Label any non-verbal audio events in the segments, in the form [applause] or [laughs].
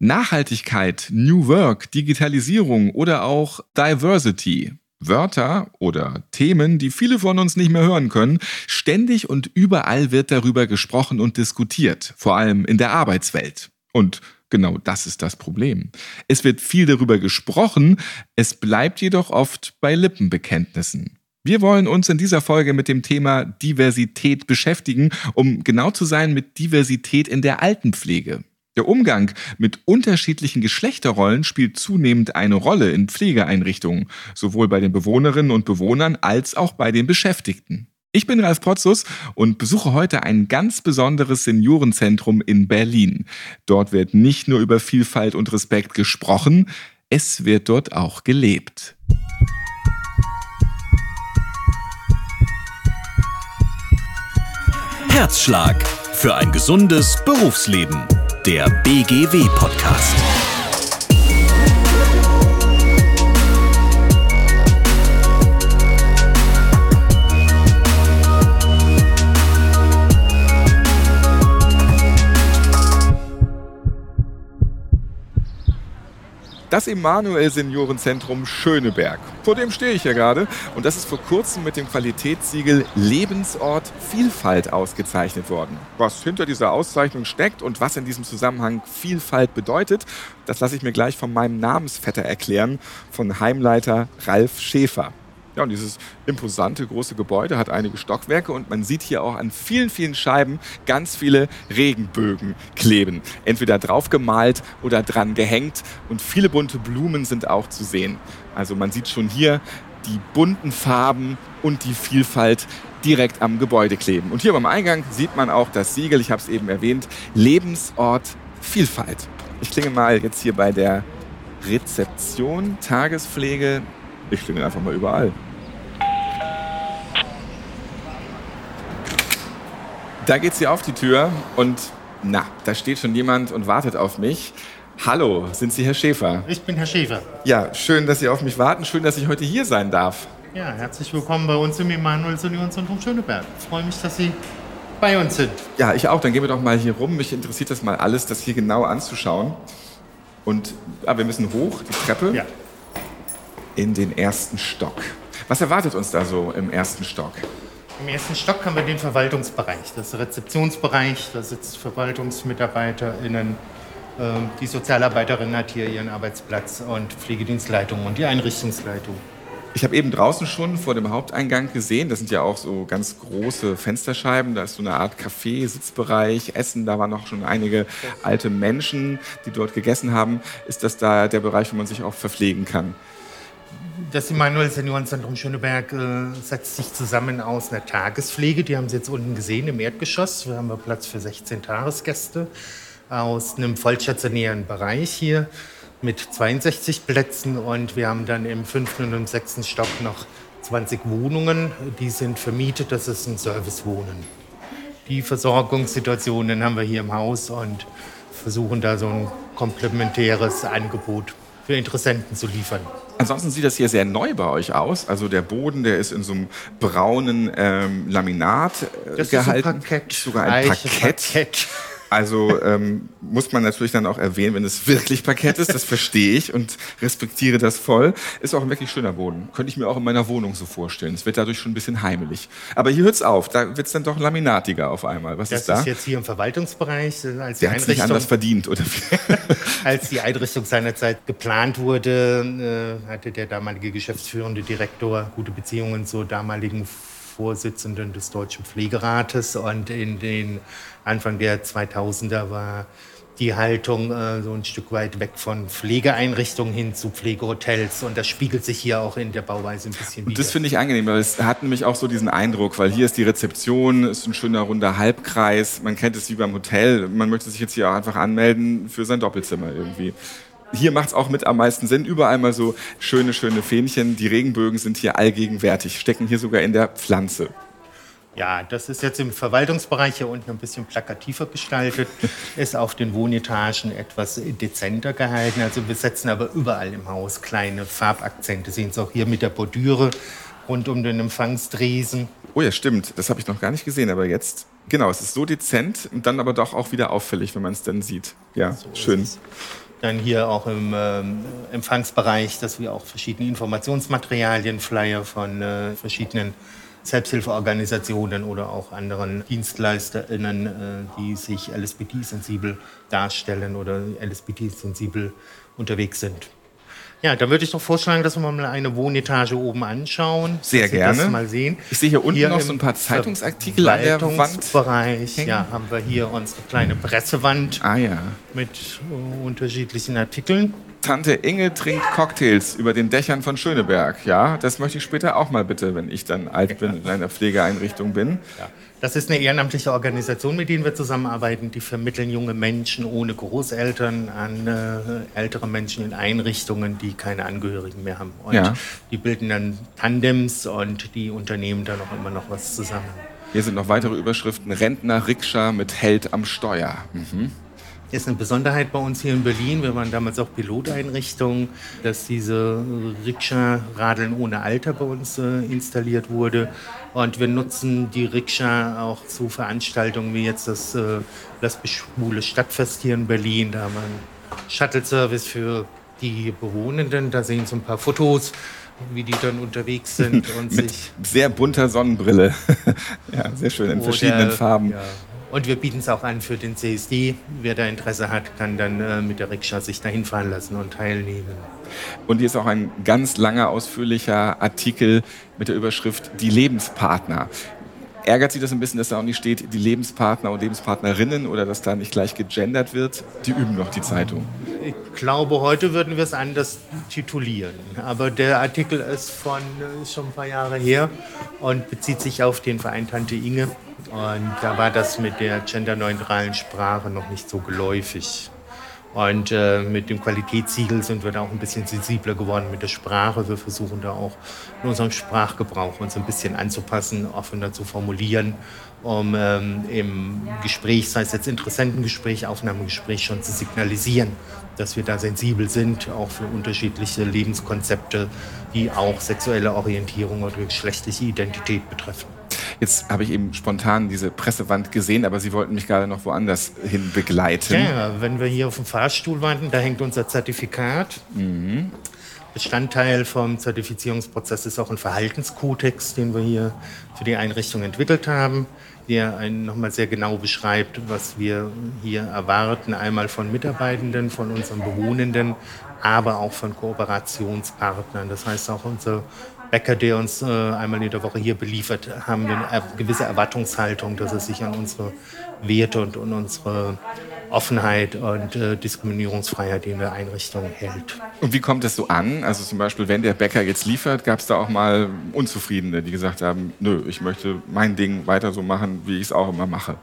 Nachhaltigkeit, New Work, Digitalisierung oder auch Diversity. Wörter oder Themen, die viele von uns nicht mehr hören können. Ständig und überall wird darüber gesprochen und diskutiert, vor allem in der Arbeitswelt. Und genau das ist das Problem. Es wird viel darüber gesprochen, es bleibt jedoch oft bei Lippenbekenntnissen. Wir wollen uns in dieser Folge mit dem Thema Diversität beschäftigen, um genau zu sein mit Diversität in der Altenpflege. Der Umgang mit unterschiedlichen Geschlechterrollen spielt zunehmend eine Rolle in Pflegeeinrichtungen, sowohl bei den Bewohnerinnen und Bewohnern als auch bei den Beschäftigten. Ich bin Ralf Potzus und besuche heute ein ganz besonderes Seniorenzentrum in Berlin. Dort wird nicht nur über Vielfalt und Respekt gesprochen, es wird dort auch gelebt. Herzschlag für ein gesundes Berufsleben der BGW-Podcast. Das Emanuel Seniorenzentrum Schöneberg. Vor dem stehe ich ja gerade und das ist vor kurzem mit dem Qualitätssiegel Lebensort Vielfalt ausgezeichnet worden. Was hinter dieser Auszeichnung steckt und was in diesem Zusammenhang Vielfalt bedeutet, das lasse ich mir gleich von meinem Namensvetter erklären, von Heimleiter Ralf Schäfer. Ja, und dieses imposante große Gebäude hat einige Stockwerke und man sieht hier auch an vielen, vielen Scheiben ganz viele Regenbögen kleben. Entweder draufgemalt oder dran gehängt und viele bunte Blumen sind auch zu sehen. Also man sieht schon hier die bunten Farben und die Vielfalt direkt am Gebäude kleben. Und hier beim Eingang sieht man auch das Siegel, ich habe es eben erwähnt, Lebensort Vielfalt. Ich klinge mal jetzt hier bei der Rezeption, Tagespflege, ich klingel einfach mal überall. Da geht sie auf die Tür und na, da steht schon jemand und wartet auf mich. Hallo, sind Sie Herr Schäfer? Ich bin Herr Schäfer. Ja, schön, dass Sie auf mich warten. Schön, dass ich heute hier sein darf. Ja, herzlich willkommen bei uns im Emanuel Seniorenzentrum Schöneberg. Ich freue mich, dass Sie bei uns sind. Ja, ich auch. Dann gehen wir doch mal hier rum. Mich interessiert das mal alles, das hier genau anzuschauen. Und ah, wir müssen hoch, die Treppe. Ja in den ersten Stock. Was erwartet uns da so im ersten Stock? Im ersten Stock haben wir den Verwaltungsbereich, das Rezeptionsbereich, da sitzt VerwaltungsmitarbeiterInnen. Ähm, die Sozialarbeiterin hat hier ihren Arbeitsplatz und Pflegedienstleitung und die Einrichtungsleitung. Ich habe eben draußen schon vor dem Haupteingang gesehen, das sind ja auch so ganz große Fensterscheiben, da ist so eine Art Café, Sitzbereich, Essen, da waren noch schon einige alte Menschen, die dort gegessen haben. Ist das da der Bereich, wo man sich auch verpflegen kann? Das Immanuel Seniorenzentrum Schöneberg äh, setzt sich zusammen aus einer Tagespflege, die haben Sie jetzt unten gesehen im Erdgeschoss. Wir haben Platz für 16 Tagesgäste aus einem vollstationären Bereich hier mit 62 Plätzen und wir haben dann im fünften und im sechsten Stock noch 20 Wohnungen, die sind vermietet, das ist ein Servicewohnen. Die Versorgungssituationen haben wir hier im Haus und versuchen da so ein komplementäres Angebot für Interessenten zu liefern. Ansonsten sieht das hier sehr neu bei euch aus. Also der Boden, der ist in so einem braunen ähm, Laminat äh, das gehalten. Ist ein Parkett. Sogar ein Parkett. Parkett. Also ähm, muss man natürlich dann auch erwähnen, wenn es wirklich Parkett ist, das verstehe ich und respektiere das voll. Ist auch ein wirklich schöner Boden. Könnte ich mir auch in meiner Wohnung so vorstellen. Es wird dadurch schon ein bisschen heimelig. Aber hier hört es auf, da wird es dann doch laminatiger auf einmal. Was das ist da? Das ist jetzt hier im Verwaltungsbereich. Äh, als Der hat nicht anders verdient, oder [laughs] Als die Einrichtung seinerzeit geplant wurde, äh, hatte der damalige geschäftsführende Direktor gute Beziehungen zur damaligen Vorsitzenden des Deutschen Pflegerates und in den Anfang der 2000er war die Haltung äh, so ein Stück weit weg von Pflegeeinrichtungen hin zu Pflegehotels. Und das spiegelt sich hier auch in der Bauweise ein bisschen wieder. Und das finde ich angenehm, weil es hat nämlich auch so diesen Eindruck, weil hier ist die Rezeption, ist ein schöner runder Halbkreis. Man kennt es wie beim Hotel. Man möchte sich jetzt hier auch einfach anmelden für sein Doppelzimmer irgendwie. Hier macht es auch mit am meisten Sinn. Überall mal so schöne, schöne Fähnchen. Die Regenbögen sind hier allgegenwärtig, stecken hier sogar in der Pflanze. Ja, das ist jetzt im Verwaltungsbereich hier unten ein bisschen plakativer gestaltet, [laughs] ist auf den Wohnetagen etwas dezenter gehalten. Also wir setzen aber überall im Haus kleine Farbakzente. Sehen Sie auch hier mit der Bordüre rund um den Empfangstresen. Oh ja, stimmt. Das habe ich noch gar nicht gesehen, aber jetzt, genau, es ist so dezent und dann aber doch auch wieder auffällig, wenn man es dann sieht. Ja, so schön. Dann hier auch im ähm, Empfangsbereich, dass wir auch verschiedene Informationsmaterialien, Flyer von äh, verschiedenen Selbsthilfeorganisationen oder auch anderen DienstleisterInnen, äh, die sich LSBT-sensibel darstellen oder LSBT-sensibel unterwegs sind. Ja, dann würde ich doch vorschlagen, dass wir mal eine Wohnetage oben anschauen. Sehr gerne. Das mal sehen. Ich sehe hier unten hier noch so ein paar Zeitungsartikel an der Wand. Bereich, ja, haben wir hier unsere kleine Pressewand ah, ja. mit uh, unterschiedlichen Artikeln. Tante Inge trinkt Cocktails über den Dächern von Schöneberg. Ja, das möchte ich später auch mal bitte, wenn ich dann alt bin in einer Pflegeeinrichtung bin. Ja. Das ist eine ehrenamtliche Organisation, mit der wir zusammenarbeiten. Die vermitteln junge Menschen ohne Großeltern an äh, ältere Menschen in Einrichtungen, die keine Angehörigen mehr haben. Und ja. die bilden dann Tandems und die unternehmen dann auch immer noch was zusammen. Hier sind noch weitere Überschriften. Rentner Rikscha mit Held am Steuer. Mhm ist eine Besonderheit bei uns hier in Berlin. Wir waren damals auch Piloteinrichtung, dass diese Rikscha-Radeln ohne Alter bei uns äh, installiert wurde. Und wir nutzen die Rikscha auch zu Veranstaltungen wie jetzt das äh, Lesbisch-Schwule Stadtfest hier in Berlin. Da haben wir einen Shuttle-Service für die Bewohnenden. Da sehen Sie ein paar Fotos wie die dann unterwegs sind [laughs] und Mit sich sehr bunter Sonnenbrille. [laughs] ja, sehr schön in verschiedenen Farben. Ja, und wir bieten es auch an für den CSD. Wer da Interesse hat, kann dann äh, mit der Rikscha sich dahin fahren lassen und teilnehmen. Und hier ist auch ein ganz langer, ausführlicher Artikel mit der Überschrift Die Lebenspartner. Ärgert Sie das ein bisschen, dass da auch nicht steht, die Lebenspartner und Lebenspartnerinnen oder dass da nicht gleich gegendert wird? Die üben noch die Zeitung. Ich glaube, heute würden wir es anders titulieren. Aber der Artikel ist von ist schon ein paar Jahre her und bezieht sich auf den Verein Tante Inge. Und da war das mit der genderneutralen Sprache noch nicht so geläufig. Und äh, mit dem Qualitätssiegel sind wir da auch ein bisschen sensibler geworden mit der Sprache. Wir versuchen da auch in unserem Sprachgebrauch uns ein bisschen anzupassen, offener zu formulieren, um ähm, im Gespräch, sei es jetzt Interessentengespräch, Aufnahmegespräch, schon zu signalisieren, dass wir da sensibel sind, auch für unterschiedliche Lebenskonzepte, die auch sexuelle Orientierung oder geschlechtliche Identität betreffen. Jetzt habe ich eben spontan diese Pressewand gesehen, aber Sie wollten mich gerade noch woanders hin begleiten. Ja, wenn wir hier auf dem Fahrstuhl warten, da hängt unser Zertifikat. Mhm. Bestandteil vom Zertifizierungsprozess ist auch ein Verhaltenskodex, den wir hier für die Einrichtung entwickelt haben, der einen nochmal sehr genau beschreibt, was wir hier erwarten, einmal von Mitarbeitenden, von unseren Bewohnenden, aber auch von Kooperationspartnern. Das heißt, auch unser Bäcker, der uns äh, einmal in der Woche hier beliefert, haben wir eine gewisse Erwartungshaltung, dass er sich an unsere Werte und an unsere Offenheit und äh, Diskriminierungsfreiheit in der Einrichtung hält. Und wie kommt es so an? Also zum Beispiel, wenn der Bäcker jetzt liefert, gab es da auch mal Unzufriedene, die gesagt haben, nö, ich möchte mein Ding weiter so machen, wie ich es auch immer mache.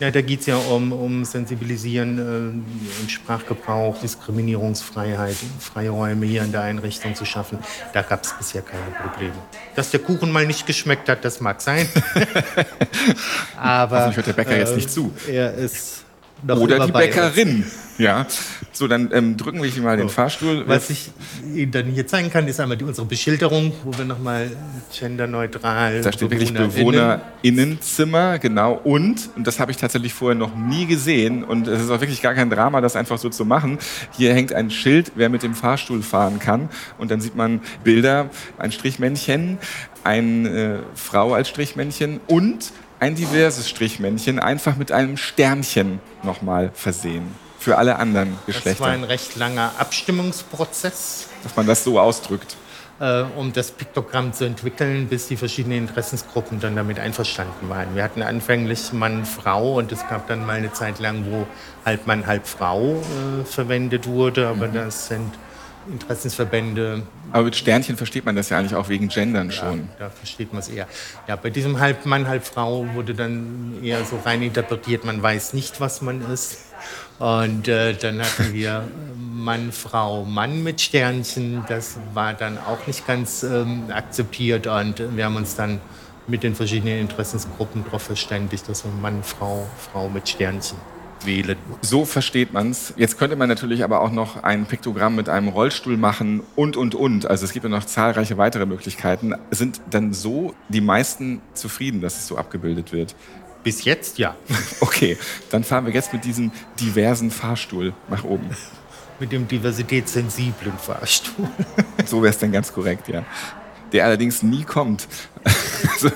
Ja, da geht es ja um, um Sensibilisieren äh, im Sprachgebrauch, Diskriminierungsfreiheit, freie Räume hier in der Einrichtung zu schaffen. Da gab es bisher keine Probleme. Dass der Kuchen mal nicht geschmeckt hat, das mag sein. [laughs] Aber Hoffentlich hört der Bäcker äh, jetzt nicht zu. Er ist oder die Bäckerin. Ja. So, dann ähm, drücken wir hier mal den Fahrstuhl. Was ich Ihnen dann hier zeigen kann, ist einmal die, unsere Beschilderung, wo wir nochmal genderneutral. Da steht wirklich BewohnerInnenzimmer, genau. Und, und das habe ich tatsächlich vorher noch nie gesehen, und es ist auch wirklich gar kein Drama, das einfach so zu machen. Hier hängt ein Schild, wer mit dem Fahrstuhl fahren kann. Und dann sieht man Bilder, ein Strichmännchen, eine äh, Frau als Strichmännchen und ein diverses Strichmännchen einfach mit einem Sternchen nochmal versehen. Für alle anderen Geschlechter. Das war ein recht langer Abstimmungsprozess. Dass man das so ausdrückt. Äh, um das Piktogramm zu entwickeln, bis die verschiedenen Interessensgruppen dann damit einverstanden waren. Wir hatten anfänglich Mann, Frau und es gab dann mal eine Zeit lang, wo halb Mann, halb Frau äh, verwendet wurde, aber mhm. das sind Interessensverbände. Aber mit Sternchen versteht man das ja eigentlich auch wegen Gendern ja, schon. Da versteht man es eher. Ja, bei diesem halb Mann, halb Frau wurde dann eher so rein interpretiert, man weiß nicht, was man ist. Und äh, dann hatten wir Mann, Frau, Mann mit Sternchen. Das war dann auch nicht ganz ähm, akzeptiert. Und wir haben uns dann mit den verschiedenen Interessensgruppen darauf verständigt, dass wir Mann, Frau, Frau mit Sternchen wählen. So versteht man es. Jetzt könnte man natürlich aber auch noch ein Piktogramm mit einem Rollstuhl machen und, und, und. Also es gibt ja noch zahlreiche weitere Möglichkeiten. Sind dann so die meisten zufrieden, dass es so abgebildet wird? Bis jetzt ja. [laughs] Okay, dann fahren wir jetzt mit diesem diversen Fahrstuhl nach oben. [laughs] Mit dem diversitätssensiblen Fahrstuhl. [laughs] So wäre es dann ganz korrekt, ja. Der allerdings nie kommt. Also,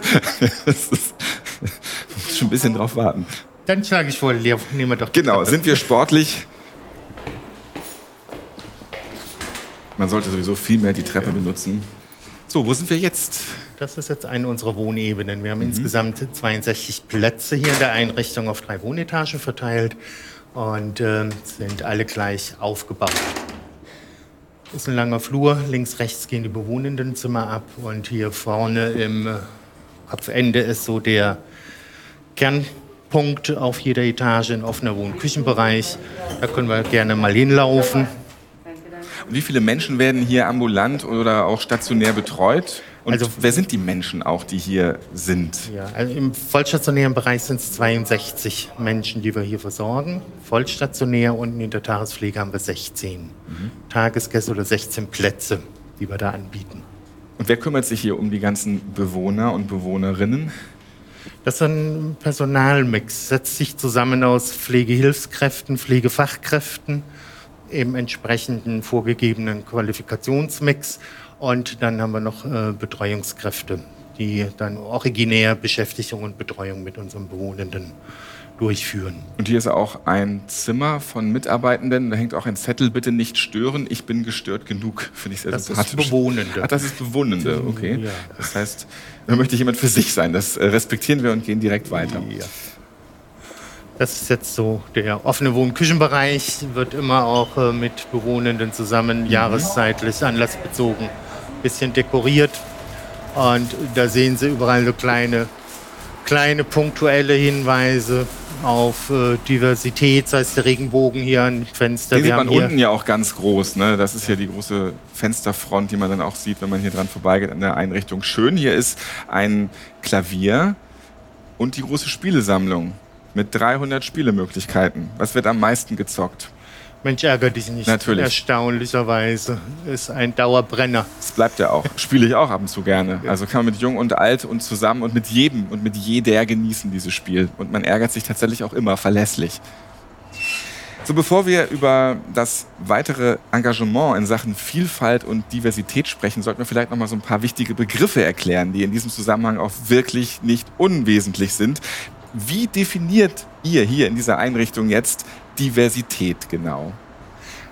das ist, muss schon ein bisschen drauf warten. Dann schlage ich vor, nehmen wir doch. Genau, Treppe. sind wir sportlich? Man sollte sowieso viel mehr die Treppe benutzen. So, wo sind wir jetzt? Das ist jetzt eine unserer Wohnebenen. Wir haben insgesamt 62 Plätze hier in der Einrichtung auf drei Wohnetagen verteilt und ähm, sind alle gleich aufgebaut. Ist ein langer Flur. Links, rechts gehen die bewohnenden Zimmer ab und hier vorne im äh, Kopfende ist so der Kernpunkt auf jeder Etage, ein offener Wohn- und Küchenbereich. Da können wir gerne mal hinlaufen. Und wie viele Menschen werden hier ambulant oder auch stationär betreut? Und Also- wer sind die Menschen auch, die hier sind? Ja, also im vollstationären Bereich sind es 62 Menschen, die wir hier versorgen. Vollstationär und in der Tagespflege haben wir 16 Tagesgäste oder 16 Plätze, die wir da anbieten. Und wer kümmert sich hier um die ganzen Bewohner und Bewohnerinnen? Das ist ein Personalmix, setzt sich zusammen aus Pflegehilfskräften, Pflegefachkräften, im entsprechenden vorgegebenen Qualifikationsmix. Und dann haben wir noch äh, Betreuungskräfte, die dann originär Beschäftigung und Betreuung mit unseren Bewohnenden durchführen. Und hier ist auch ein Zimmer von Mitarbeitenden. Da hängt auch ein Zettel, bitte nicht stören. Ich bin gestört genug. Finde ich sehr Das ist sympathisch. Bewohnende. Ach, das ist Bewohnende, okay. Ja. Das heißt, da möchte jemand für sich sein. Das äh, respektieren wir und gehen direkt weiter. Das ist jetzt so der offene Wohn- und Küchenbereich, wird immer auch äh, mit Bewohnenden zusammen jahreszeitlich anlassbezogen ein bisschen dekoriert. Und da sehen Sie überall so kleine, kleine punktuelle Hinweise auf äh, Diversität, sei es der Regenbogen hier an Fenster. Den sieht man hier- unten ja auch ganz groß. Ne? Das ist ja die große Fensterfront, die man dann auch sieht, wenn man hier dran vorbeigeht an der Einrichtung. Schön, hier ist ein Klavier und die große Spielesammlung mit 300 Spielemöglichkeiten. Was wird am meisten gezockt? Mensch, ärger dich nicht. Natürlich. Erstaunlicherweise ist ein Dauerbrenner. Das bleibt ja auch. Spiele ich auch ab und zu gerne. Also kann man mit Jung und Alt und zusammen und mit jedem und mit jeder genießen dieses Spiel. Und man ärgert sich tatsächlich auch immer verlässlich. So, bevor wir über das weitere Engagement in Sachen Vielfalt und Diversität sprechen, sollten wir vielleicht noch mal so ein paar wichtige Begriffe erklären, die in diesem Zusammenhang auch wirklich nicht unwesentlich sind. Wie definiert ihr hier in dieser Einrichtung jetzt Diversität genau?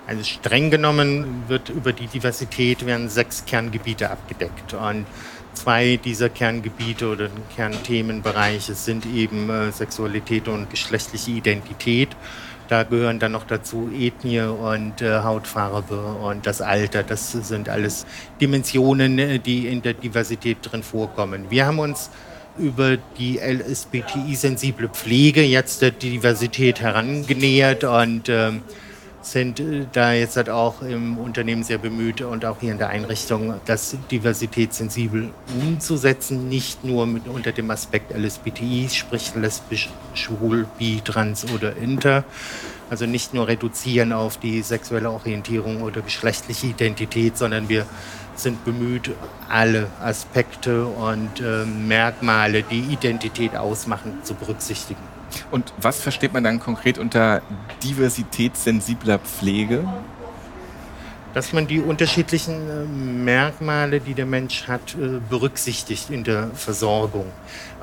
Also streng genommen wird über die Diversität werden sechs Kerngebiete abgedeckt. Und zwei dieser Kerngebiete oder Kernthemenbereiche sind eben äh, Sexualität und geschlechtliche Identität. Da gehören dann noch dazu Ethnie und äh, Hautfarbe und das Alter. Das sind alles Dimensionen, äh, die in der Diversität drin vorkommen. Wir haben uns über die LSBTI-sensible Pflege jetzt der Diversität herangenähert und ähm, sind äh, da jetzt halt auch im Unternehmen sehr bemüht und auch hier in der Einrichtung, das diversitätssensibel umzusetzen, nicht nur mit, unter dem Aspekt LSBTI, sprich lesbisch, schwul, bi, trans oder inter. Also nicht nur reduzieren auf die sexuelle Orientierung oder geschlechtliche Identität, sondern wir sind bemüht, alle Aspekte und äh, Merkmale, die Identität ausmachen, zu berücksichtigen. Und was versteht man dann konkret unter diversitätssensibler Pflege? dass man die unterschiedlichen äh, Merkmale, die der Mensch hat, äh, berücksichtigt in der Versorgung.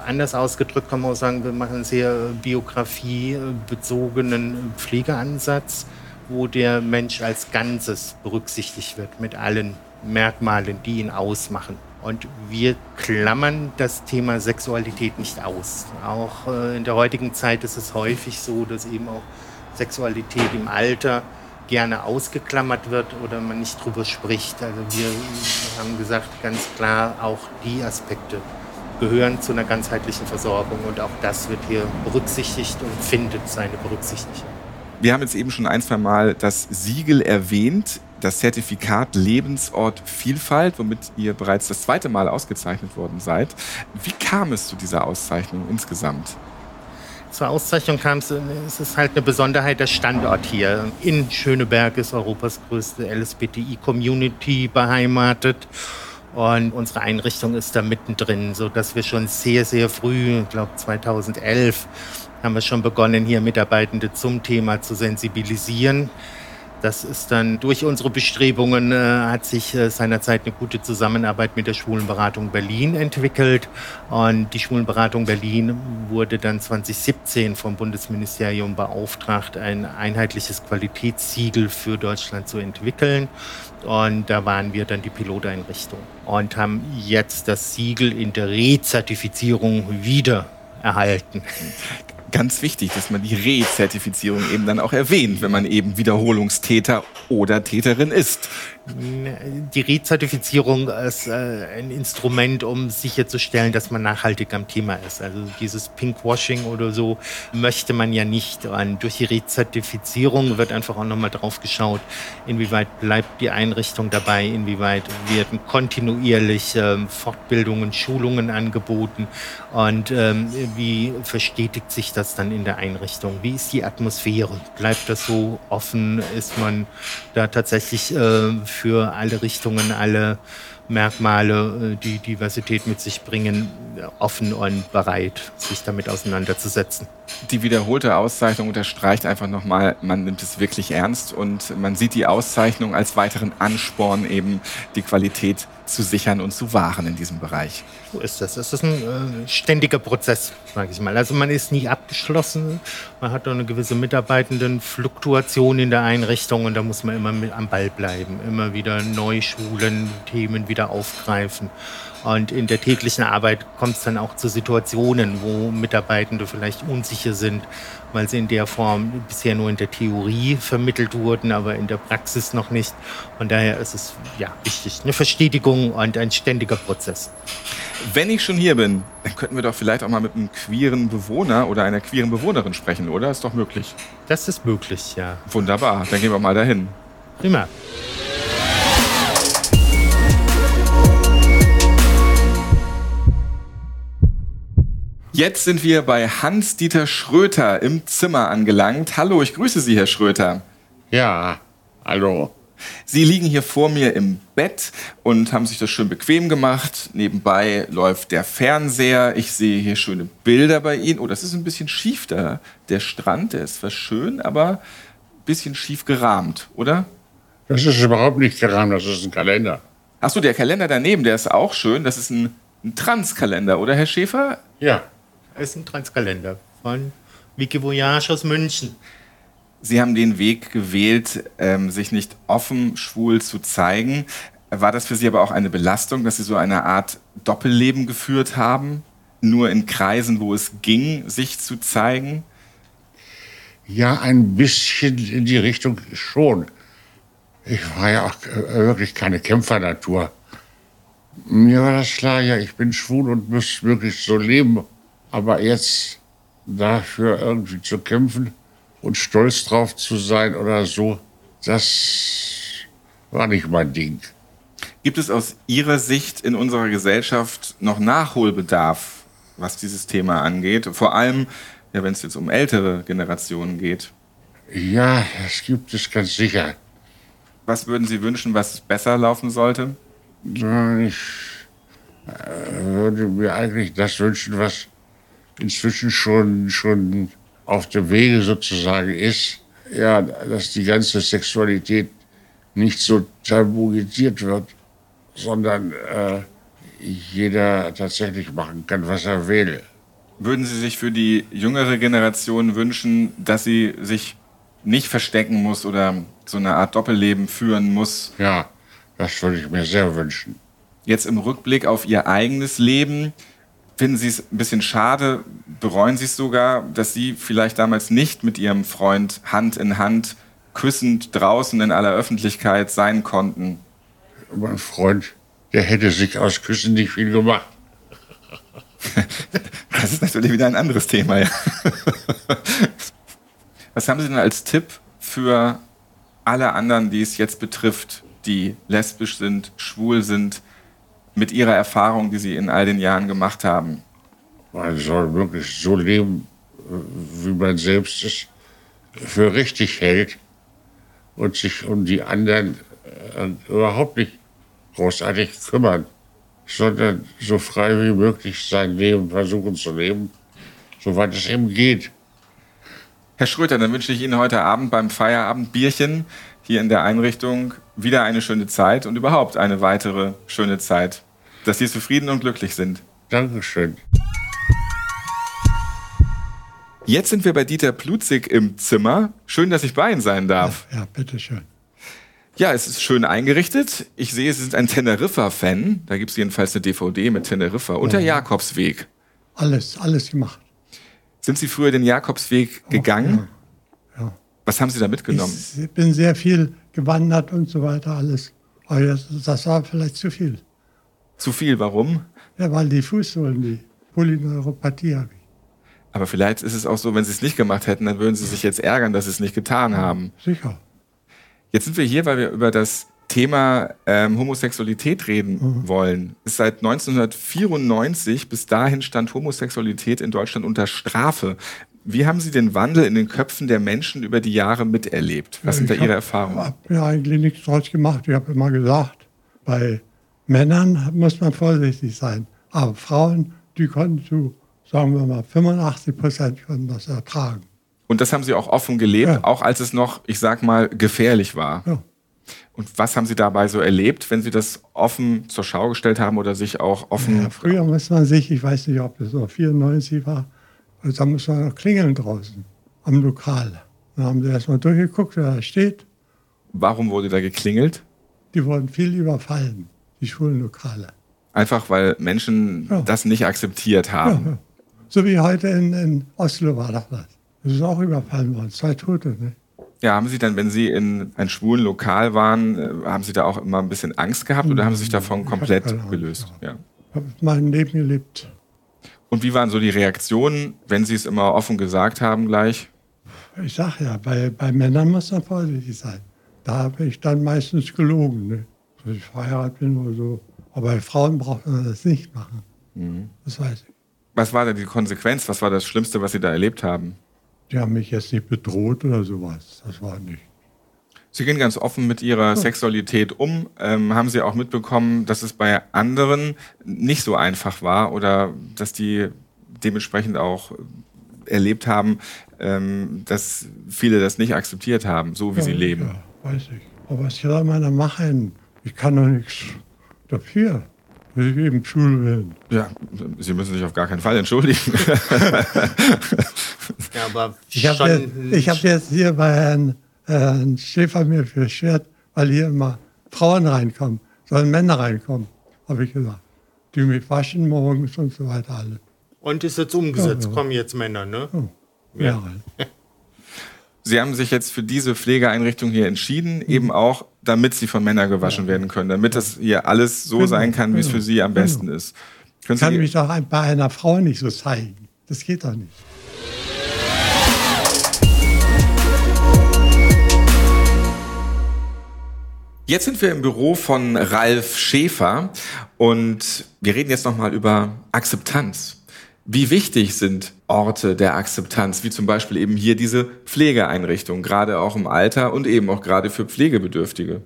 Anders ausgedrückt kann man auch sagen, wir machen einen sehr biografiebezogenen Pflegeansatz, wo der Mensch als Ganzes berücksichtigt wird mit allen Merkmalen, die ihn ausmachen. Und wir klammern das Thema Sexualität nicht aus. Auch äh, in der heutigen Zeit ist es häufig so, dass eben auch Sexualität im Alter gerne ausgeklammert wird oder man nicht drüber spricht. Also wir haben gesagt, ganz klar, auch die Aspekte gehören zu einer ganzheitlichen Versorgung und auch das wird hier berücksichtigt und findet seine Berücksichtigung. Wir haben jetzt eben schon ein, zwei Mal das Siegel erwähnt, das Zertifikat Lebensort Vielfalt, womit ihr bereits das zweite Mal ausgezeichnet worden seid. Wie kam es zu dieser Auszeichnung insgesamt? Zur Auszeichnung kam es, es ist halt eine Besonderheit der Standort hier. In Schöneberg ist Europas größte LSBTI-Community beheimatet. Und unsere Einrichtung ist da mittendrin, sodass wir schon sehr, sehr früh, ich glaube 2011, haben wir schon begonnen, hier Mitarbeitende zum Thema zu sensibilisieren. Das ist dann durch unsere Bestrebungen, äh, hat sich äh, seinerzeit eine gute Zusammenarbeit mit der Schwulenberatung Berlin entwickelt. Und die Schwulenberatung Berlin wurde dann 2017 vom Bundesministerium beauftragt, ein einheitliches Qualitätssiegel für Deutschland zu entwickeln. Und da waren wir dann die Piloteinrichtung und haben jetzt das Siegel in der Rezertifizierung wieder erhalten [laughs] ganz wichtig, dass man die Rezertifizierung eben dann auch erwähnt, wenn man eben Wiederholungstäter oder Täterin ist. Die Rezertifizierung ist äh, ein Instrument, um sicherzustellen, dass man nachhaltig am Thema ist. Also dieses Pinkwashing oder so möchte man ja nicht. Und durch die Rezertifizierung wird einfach auch nochmal drauf geschaut, inwieweit bleibt die Einrichtung dabei, inwieweit werden kontinuierlich ähm, Fortbildungen, Schulungen angeboten und ähm, wie verstetigt sich das dann in der Einrichtung? Wie ist die Atmosphäre? Bleibt das so offen? Ist man da tatsächlich äh, für alle Richtungen, alle Merkmale, äh, die Diversität mit sich bringen, offen und bereit, sich damit auseinanderzusetzen. Die wiederholte Auszeichnung unterstreicht einfach nochmal, man nimmt es wirklich ernst und man sieht die Auszeichnung als weiteren Ansporn, eben die Qualität zu sichern und zu wahren in diesem Bereich. So ist das. Es ist ein äh, ständiger Prozess, sage ich mal. Also man ist nie abgeschlossen. Man hat eine gewisse Mitarbeitendenfluktuation in der Einrichtung und da muss man immer mit am Ball bleiben. Immer wieder neu schulen, Themen wieder aufgreifen. Und in der täglichen Arbeit kommt es dann auch zu Situationen, wo Mitarbeitende vielleicht unsicher sind, weil sie in der Form bisher nur in der Theorie vermittelt wurden, aber in der Praxis noch nicht. Von daher ist es ja wichtig, eine Verstetigung und ein ständiger Prozess. Wenn ich schon hier bin, dann könnten wir doch vielleicht auch mal mit einem queeren Bewohner oder einer queeren Bewohnerin sprechen, oder? Ist doch möglich. Das ist möglich, ja. Wunderbar, dann gehen wir mal dahin. Prima. Jetzt sind wir bei Hans-Dieter Schröter im Zimmer angelangt. Hallo, ich grüße Sie, Herr Schröter. Ja, hallo. Sie liegen hier vor mir im Bett und haben sich das schön bequem gemacht. Nebenbei läuft der Fernseher. Ich sehe hier schöne Bilder bei Ihnen. Oh, das ist ein bisschen schief da. Der Strand, der ist zwar schön, aber ein bisschen schief gerahmt, oder? Das ist überhaupt nicht gerahmt, das ist ein Kalender. Achso, der Kalender daneben, der ist auch schön. Das ist ein, ein Transkalender, oder Herr Schäfer? Ja, ist ein Transkalender von Wiki Voyage aus München. Sie haben den Weg gewählt, ähm, sich nicht offen schwul zu zeigen. War das für Sie aber auch eine Belastung, dass Sie so eine Art Doppelleben geführt haben? Nur in Kreisen, wo es ging, sich zu zeigen? Ja, ein bisschen in die Richtung schon. Ich war ja auch äh, wirklich keine Kämpfernatur. Mir war das klar, ja, ich bin schwul und muss wirklich so leben. Aber jetzt dafür irgendwie zu kämpfen und stolz drauf zu sein oder so, das war nicht mein Ding. Gibt es aus Ihrer Sicht in unserer Gesellschaft noch Nachholbedarf, was dieses Thema angeht? Vor allem, ja, wenn es jetzt um ältere Generationen geht. Ja, das gibt es ganz sicher. Was würden Sie wünschen, was besser laufen sollte? Ich äh, würde mir eigentlich das wünschen, was inzwischen schon, schon auf dem Wege sozusagen ist, ja, dass die ganze Sexualität nicht so tabuisiert wird, sondern äh, jeder tatsächlich machen kann, was er will. Würden Sie sich für die jüngere Generation wünschen, dass sie sich nicht verstecken muss oder so eine Art Doppelleben führen muss? Ja, das würde ich mir sehr wünschen. Jetzt im Rückblick auf Ihr eigenes Leben, Finden Sie es ein bisschen schade, bereuen Sie es sogar, dass Sie vielleicht damals nicht mit Ihrem Freund Hand in Hand küssend draußen in aller Öffentlichkeit sein konnten? Mein Freund, der hätte sich aus Küssen nicht viel gemacht. [laughs] das ist natürlich wieder ein anderes Thema. Ja. Was haben Sie denn als Tipp für alle anderen, die es jetzt betrifft, die lesbisch sind, schwul sind, mit Ihrer Erfahrung, die Sie in all den Jahren gemacht haben? Man soll wirklich so leben, wie man selbst es für richtig hält und sich um die anderen äh, überhaupt nicht großartig kümmern. sondern so frei wie möglich sein Leben versuchen zu leben, soweit es eben geht. Herr Schröter, dann wünsche ich Ihnen heute Abend beim Feierabendbierchen hier in der Einrichtung wieder eine schöne Zeit und überhaupt eine weitere schöne Zeit. Dass Sie zufrieden und glücklich sind. Dankeschön. Jetzt sind wir bei Dieter Plutzig im Zimmer. Schön, dass ich bei Ihnen sein darf. Ja, ja bitteschön. Ja, es ist schön eingerichtet. Ich sehe, Sie sind ein Teneriffa-Fan. Da gibt es jedenfalls eine DVD mit Teneriffa und der Jakobsweg. Alles, alles gemacht. Sind Sie früher den Jakobsweg gegangen? Ja. ja. Was haben Sie da mitgenommen? Ich bin sehr viel gewandert und so weiter, alles. Aber das, das war vielleicht zu viel. Zu viel, warum? Ja, weil die Fußsohlen, die Polyneuropathie habe ich. Aber vielleicht ist es auch so, wenn Sie es nicht gemacht hätten, dann würden Sie sich jetzt ärgern, dass Sie es nicht getan haben. Sicher. Jetzt sind wir hier, weil wir über das Thema ähm, Homosexualität reden mhm. wollen. Seit 1994 bis dahin stand Homosexualität in Deutschland unter Strafe. Wie haben Sie den Wandel in den Köpfen der Menschen über die Jahre miterlebt? Was sind da Ihre Erfahrungen? Ich habe ja eigentlich nichts draus gemacht. Ich habe immer gesagt, bei Männern muss man vorsichtig sein. Aber Frauen, die konnten zu, sagen wir mal, 85 Prozent konnten das ertragen. Und das haben Sie auch offen gelebt, ja. auch als es noch, ich sag mal, gefährlich war. Ja. Und was haben Sie dabei so erlebt, wenn Sie das offen zur Schau gestellt haben oder sich auch offen. Ja, früher muss man sich, ich weiß nicht, ob es noch 94 war, da muss man noch klingeln draußen am Lokal. Dann haben sie erstmal durchgeguckt, wer da steht. Warum wurde da geklingelt? Die wurden viel überfallen, die Schulenlokale. Einfach weil Menschen ja. das nicht akzeptiert haben. Ja. So wie heute in, in Oslo war das. Das ist auch überfallen worden, zwei Tote. Ne? Ja, haben Sie dann, wenn Sie in einem schwulen Lokal waren, äh, haben Sie da auch immer ein bisschen Angst gehabt oder haben Sie sich davon komplett gelöst? Ja. Ich habe mein Leben gelebt. Und wie waren so die Reaktionen, wenn Sie es immer offen gesagt haben gleich? Ich sage ja, bei, bei Männern muss man vorsichtig sein. Da habe ich dann meistens gelogen, ne? dass ich verheiratet bin oder so. Aber bei Frauen braucht man das nicht machen. Mhm. Das weiß ich. Was war denn die Konsequenz? Was war das Schlimmste, was Sie da erlebt haben? Die haben mich jetzt nicht bedroht oder sowas. Das war nicht. Sie gehen ganz offen mit Ihrer ja. Sexualität um. Ähm, haben Sie auch mitbekommen, dass es bei anderen nicht so einfach war oder dass die dementsprechend auch erlebt haben, ähm, dass viele das nicht akzeptiert haben, so wie ja, sie leben? Ja, weiß ich. Aber was soll man da machen? Ich kann doch nichts dafür. Will ich eben Schule werden. Ja, Sie müssen sich auf gar keinen Fall entschuldigen. [laughs] Ja, aber ich habe jetzt, hab jetzt hier bei Herrn, Herrn Schäfer mir beschwert, weil hier immer Frauen reinkommen, sollen Männer reinkommen, habe ich gesagt. Die mich waschen morgens und so weiter alle. Und ist jetzt umgesetzt, ja, ja. kommen jetzt Männer, ne? Ja. ja. [laughs] Sie haben sich jetzt für diese Pflegeeinrichtung hier entschieden, mhm. eben auch, damit sie von Männern gewaschen werden können, damit das hier alles so genau, sein kann, wie genau, es für Sie am genau. besten ist. Können ich kann mich doch bei einer Frau nicht so zeigen. Das geht doch nicht. Jetzt sind wir im Büro von Ralf Schäfer und wir reden jetzt nochmal über Akzeptanz. Wie wichtig sind Orte der Akzeptanz, wie zum Beispiel eben hier diese Pflegeeinrichtung, gerade auch im Alter und eben auch gerade für Pflegebedürftige?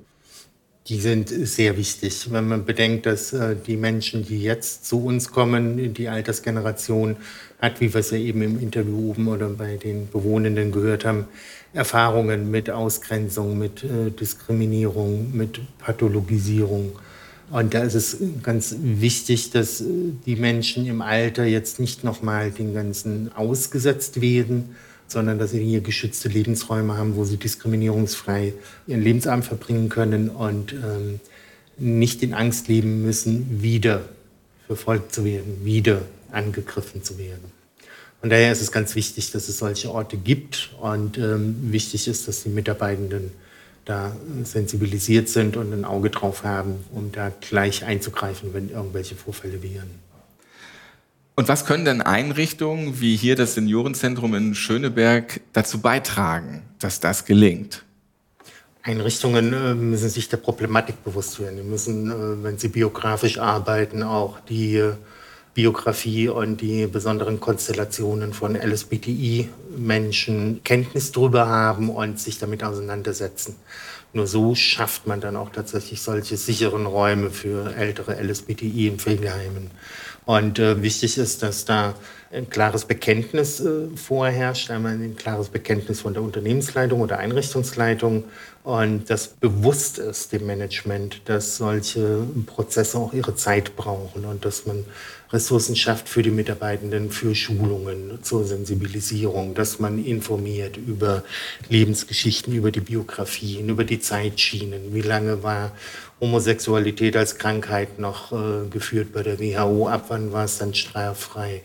Die sind sehr wichtig, wenn man bedenkt, dass äh, die Menschen, die jetzt zu uns kommen, die Altersgeneration hat, wie wir es ja eben im Interview oben oder bei den Bewohnenden gehört haben, Erfahrungen mit Ausgrenzung, mit äh, Diskriminierung, mit Pathologisierung. Und da ist es ganz wichtig, dass äh, die Menschen im Alter jetzt nicht nochmal den ganzen ausgesetzt werden, sondern dass sie hier geschützte Lebensräume haben, wo sie diskriminierungsfrei ihren Lebensabend verbringen können und ähm, nicht in Angst leben müssen, wieder verfolgt zu werden, wieder angegriffen zu werden. Von daher ist es ganz wichtig, dass es solche Orte gibt und ähm, wichtig ist, dass die Mitarbeitenden da sensibilisiert sind und ein Auge drauf haben, um da gleich einzugreifen, wenn irgendwelche Vorfälle wären. Und was können denn Einrichtungen wie hier das Seniorenzentrum in Schöneberg dazu beitragen, dass das gelingt? Einrichtungen äh, müssen sich der Problematik bewusst werden. Die müssen, äh, wenn sie biografisch arbeiten, auch die äh, Biografie und die besonderen Konstellationen von LSBTI-Menschen Kenntnis darüber haben und sich damit auseinandersetzen. Nur so schafft man dann auch tatsächlich solche sicheren Räume für ältere LSBTI in Pflegeheimen. Und äh, wichtig ist, dass da ein klares Bekenntnis äh, vorherrscht, einmal ein klares Bekenntnis von der Unternehmensleitung oder Einrichtungsleitung und das bewusst ist dem Management, dass solche Prozesse auch ihre Zeit brauchen und dass man Ressourcen schafft für die Mitarbeitenden, für Schulungen zur Sensibilisierung, dass man informiert über Lebensgeschichten, über die Biografien, über die Zeitschienen. Wie lange war Homosexualität als Krankheit noch äh, geführt bei der WHO? Ab wann war es dann straffrei?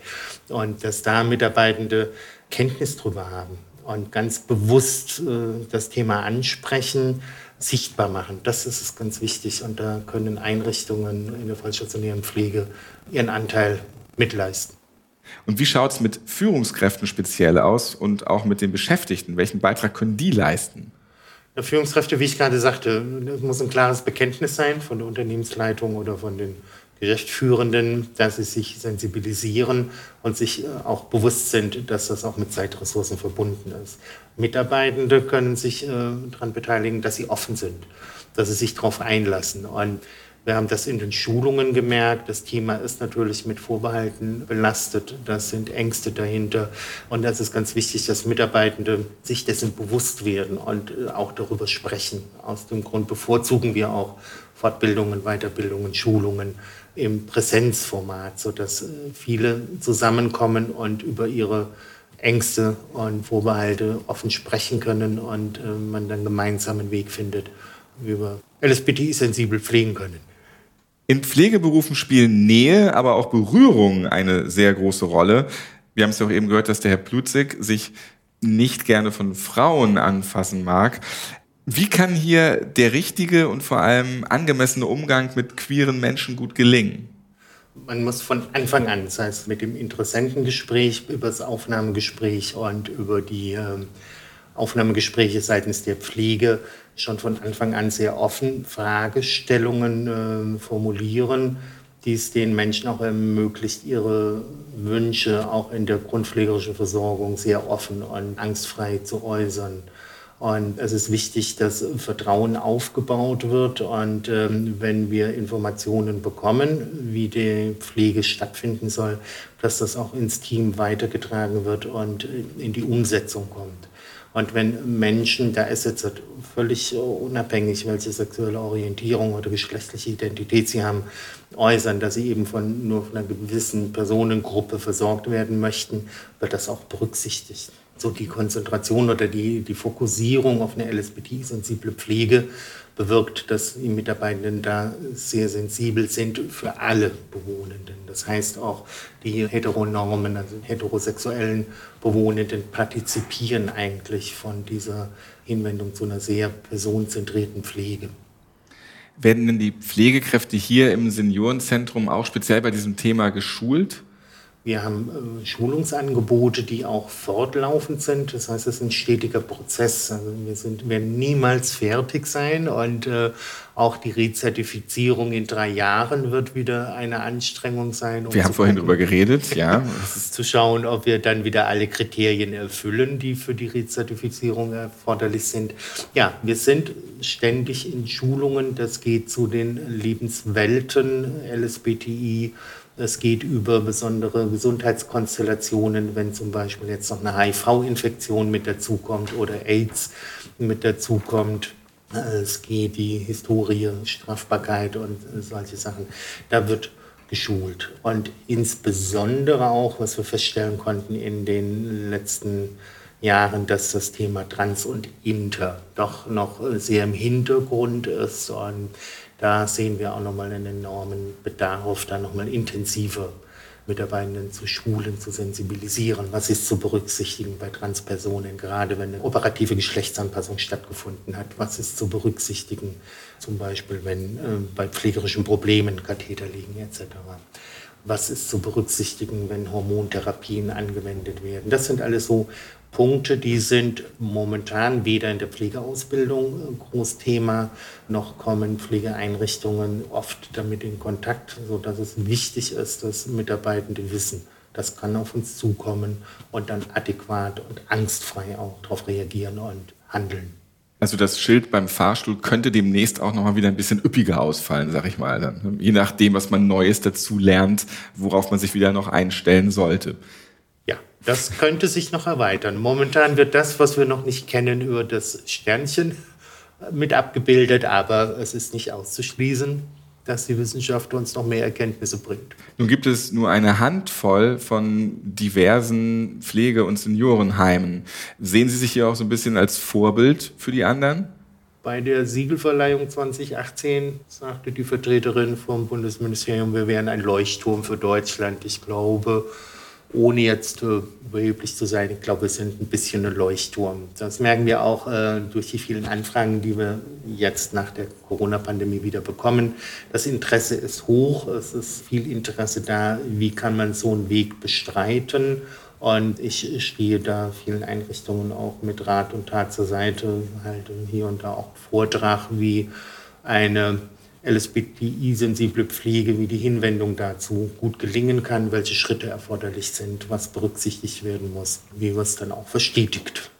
Und dass da Mitarbeitende Kenntnis drüber haben und ganz bewusst äh, das Thema ansprechen, sichtbar machen. Das ist ganz wichtig und da können Einrichtungen in der vollstationären Pflege ihren Anteil mitleisten. Und wie schaut es mit Führungskräften speziell aus und auch mit den Beschäftigten? Welchen Beitrag können die leisten? Ja, Führungskräfte, wie ich gerade sagte, es muss ein klares Bekenntnis sein von der Unternehmensleitung oder von den Geschäftsführenden, dass sie sich sensibilisieren und sich äh, auch bewusst sind, dass das auch mit Zeitressourcen verbunden ist. Mitarbeitende können sich äh, daran beteiligen, dass sie offen sind, dass sie sich darauf einlassen. Und wir haben das in den Schulungen gemerkt. Das Thema ist natürlich mit Vorbehalten belastet. Das sind Ängste dahinter. Und das ist ganz wichtig, dass Mitarbeitende sich dessen bewusst werden und äh, auch darüber sprechen. Aus dem Grund bevorzugen wir auch Fortbildungen, Weiterbildungen, Schulungen im Präsenzformat, sodass äh, viele zusammenkommen und über ihre Ängste und Vorbehalte offen sprechen können und äh, man dann gemeinsam einen Weg findet, wie wir LSBTI sensibel pflegen können. In Pflegeberufen spielen Nähe, aber auch Berührung eine sehr große Rolle. Wir haben es ja auch eben gehört, dass der Herr Plutzig sich nicht gerne von Frauen anfassen mag. Wie kann hier der richtige und vor allem angemessene Umgang mit queeren Menschen gut gelingen? Man muss von Anfang an, das heißt mit dem Interessentengespräch, über das Aufnahmegespräch und über die äh, Aufnahmegespräche seitens der Pflege schon von Anfang an sehr offen Fragestellungen äh, formulieren, die es den Menschen auch ermöglicht, ihre Wünsche auch in der grundpflegerischen Versorgung sehr offen und angstfrei zu äußern. Und es ist wichtig, dass Vertrauen aufgebaut wird. Und ähm, wenn wir Informationen bekommen, wie die Pflege stattfinden soll, dass das auch ins Team weitergetragen wird und in die Umsetzung kommt. Und wenn Menschen, da ist jetzt völlig unabhängig, welche sexuelle Orientierung oder geschlechtliche Identität sie haben, äußern, dass sie eben von nur von einer gewissen Personengruppe versorgt werden möchten, wird das auch berücksichtigt so die Konzentration oder die, die Fokussierung auf eine LSBT-sensible Pflege bewirkt, dass die Mitarbeitenden da sehr sensibel sind für alle Bewohnenden. Das heißt auch die Heteronormen, also heterosexuellen Bewohnenden partizipieren eigentlich von dieser Hinwendung zu einer sehr personenzentrierten Pflege. Werden denn die Pflegekräfte hier im Seniorenzentrum auch speziell bei diesem Thema geschult? Wir haben äh, Schulungsangebote, die auch fortlaufend sind. Das heißt, es ist ein stetiger Prozess. Also wir sind, werden niemals fertig sein und äh, auch die Rezertifizierung in drei Jahren wird wieder eine Anstrengung sein. Um wir haben vorhin darüber geredet, ja. [laughs] zu schauen, ob wir dann wieder alle Kriterien erfüllen, die für die Rezertifizierung erforderlich sind. Ja, wir sind ständig in Schulungen. Das geht zu den Lebenswelten LSBTI es geht über besondere Gesundheitskonstellationen, wenn zum Beispiel jetzt noch eine HIV-Infektion mit dazukommt oder AIDS mit dazukommt. Es geht die Historie, Strafbarkeit und solche Sachen. Da wird geschult. Und insbesondere auch, was wir feststellen konnten in den letzten Jahren, dass das Thema Trans und Inter doch noch sehr im Hintergrund ist und da sehen wir auch nochmal einen enormen Bedarf, da nochmal intensiver Mitarbeitenden zu schulen, zu sensibilisieren. Was ist zu berücksichtigen bei Transpersonen, gerade wenn eine operative Geschlechtsanpassung stattgefunden hat? Was ist zu berücksichtigen, zum Beispiel wenn äh, bei pflegerischen Problemen Katheter liegen etc. Was ist zu berücksichtigen, wenn Hormontherapien angewendet werden? Das sind alles so Punkte, die sind momentan weder in der Pflegeausbildung groß Thema, noch kommen Pflegeeinrichtungen oft damit in Kontakt, sodass es wichtig ist, dass Mitarbeitende wissen, das kann auf uns zukommen und dann adäquat und angstfrei auch darauf reagieren und handeln. Also das Schild beim Fahrstuhl könnte demnächst auch nochmal wieder ein bisschen üppiger ausfallen, sag ich mal. Dann, je nachdem, was man Neues dazu lernt, worauf man sich wieder noch einstellen sollte. Das könnte sich noch erweitern. Momentan wird das, was wir noch nicht kennen, über das Sternchen mit abgebildet, aber es ist nicht auszuschließen, dass die Wissenschaft uns noch mehr Erkenntnisse bringt. Nun gibt es nur eine Handvoll von diversen Pflege- und Seniorenheimen. Sehen Sie sich hier auch so ein bisschen als Vorbild für die anderen? Bei der Siegelverleihung 2018 sagte die Vertreterin vom Bundesministerium, wir wären ein Leuchtturm für Deutschland. Ich glaube, ohne jetzt äh, überheblich zu sein, ich glaube, wir sind ein bisschen ein Leuchtturm. Das merken wir auch äh, durch die vielen Anfragen, die wir jetzt nach der Corona-Pandemie wieder bekommen. Das Interesse ist hoch, es ist viel Interesse da, wie kann man so einen Weg bestreiten. Und ich stehe da vielen Einrichtungen auch mit Rat und Tat zur Seite, halte hier und da auch Vortrag, wie eine LSBTI-sensible Pflege, wie die Hinwendung dazu gut gelingen kann, welche Schritte erforderlich sind, was berücksichtigt werden muss, wie wir es dann auch verstetigt.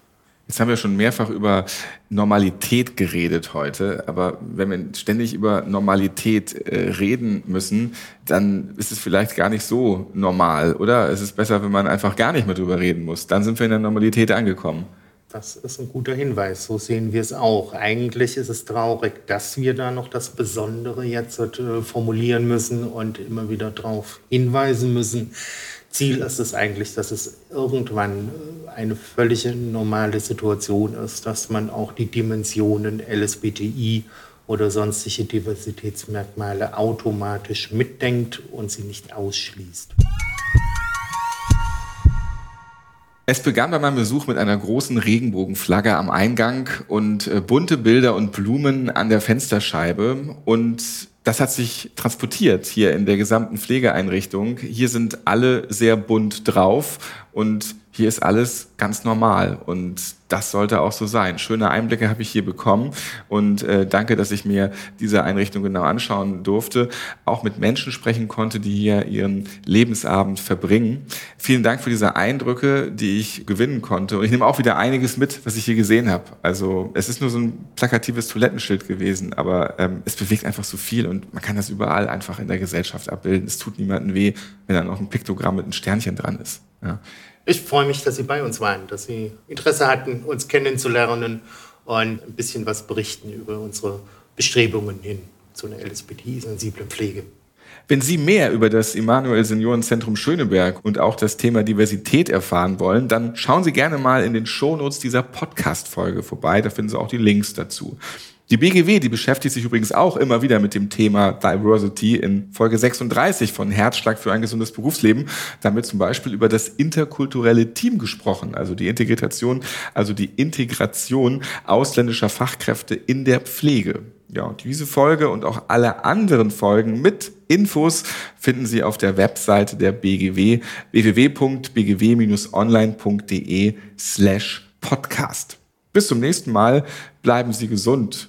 Jetzt haben wir schon mehrfach über Normalität geredet heute, aber wenn wir ständig über Normalität äh, reden müssen, dann ist es vielleicht gar nicht so normal, oder? Es ist besser, wenn man einfach gar nicht mehr drüber reden muss. Dann sind wir in der Normalität angekommen. Das ist ein guter Hinweis. So sehen wir es auch. Eigentlich ist es traurig, dass wir da noch das Besondere jetzt äh, formulieren müssen und immer wieder darauf hinweisen müssen. Ziel ist es eigentlich, dass es irgendwann äh, eine völlig normale Situation ist, dass man auch die Dimensionen LSBTI oder sonstige Diversitätsmerkmale automatisch mitdenkt und sie nicht ausschließt. Es begann bei meinem Besuch mit einer großen Regenbogenflagge am Eingang und äh, bunte Bilder und Blumen an der Fensterscheibe. Und das hat sich transportiert hier in der gesamten Pflegeeinrichtung. Hier sind alle sehr bunt drauf und hier ist alles ganz normal und das sollte auch so sein. Schöne Einblicke habe ich hier bekommen und äh, danke, dass ich mir diese Einrichtung genau anschauen durfte, auch mit Menschen sprechen konnte, die hier ihren Lebensabend verbringen. Vielen Dank für diese Eindrücke, die ich gewinnen konnte und ich nehme auch wieder einiges mit, was ich hier gesehen habe. Also es ist nur so ein plakatives Toilettenschild gewesen, aber ähm, es bewegt einfach so viel und man kann das überall einfach in der Gesellschaft abbilden. Es tut niemandem weh, wenn da noch ein Piktogramm mit einem Sternchen dran ist. Ja. Ich freue mich, dass Sie bei uns waren, dass Sie Interesse hatten, uns kennenzulernen und ein bisschen was berichten über unsere Bestrebungen hin zu einer LSBT-sensiblen Pflege. Wenn Sie mehr über das Emanuel Seniorenzentrum Schöneberg und auch das Thema Diversität erfahren wollen, dann schauen Sie gerne mal in den Shownotes dieser Podcast-Folge vorbei. Da finden Sie auch die Links dazu. Die BGW, die beschäftigt sich übrigens auch immer wieder mit dem Thema Diversity in Folge 36 von Herzschlag für ein gesundes Berufsleben. Da haben zum Beispiel über das interkulturelle Team gesprochen, also die Integration, also die Integration ausländischer Fachkräfte in der Pflege. Ja, und diese Folge und auch alle anderen Folgen mit Infos finden Sie auf der Webseite der BGW www.bgw-online.de slash podcast. Bis zum nächsten Mal. Bleiben Sie gesund.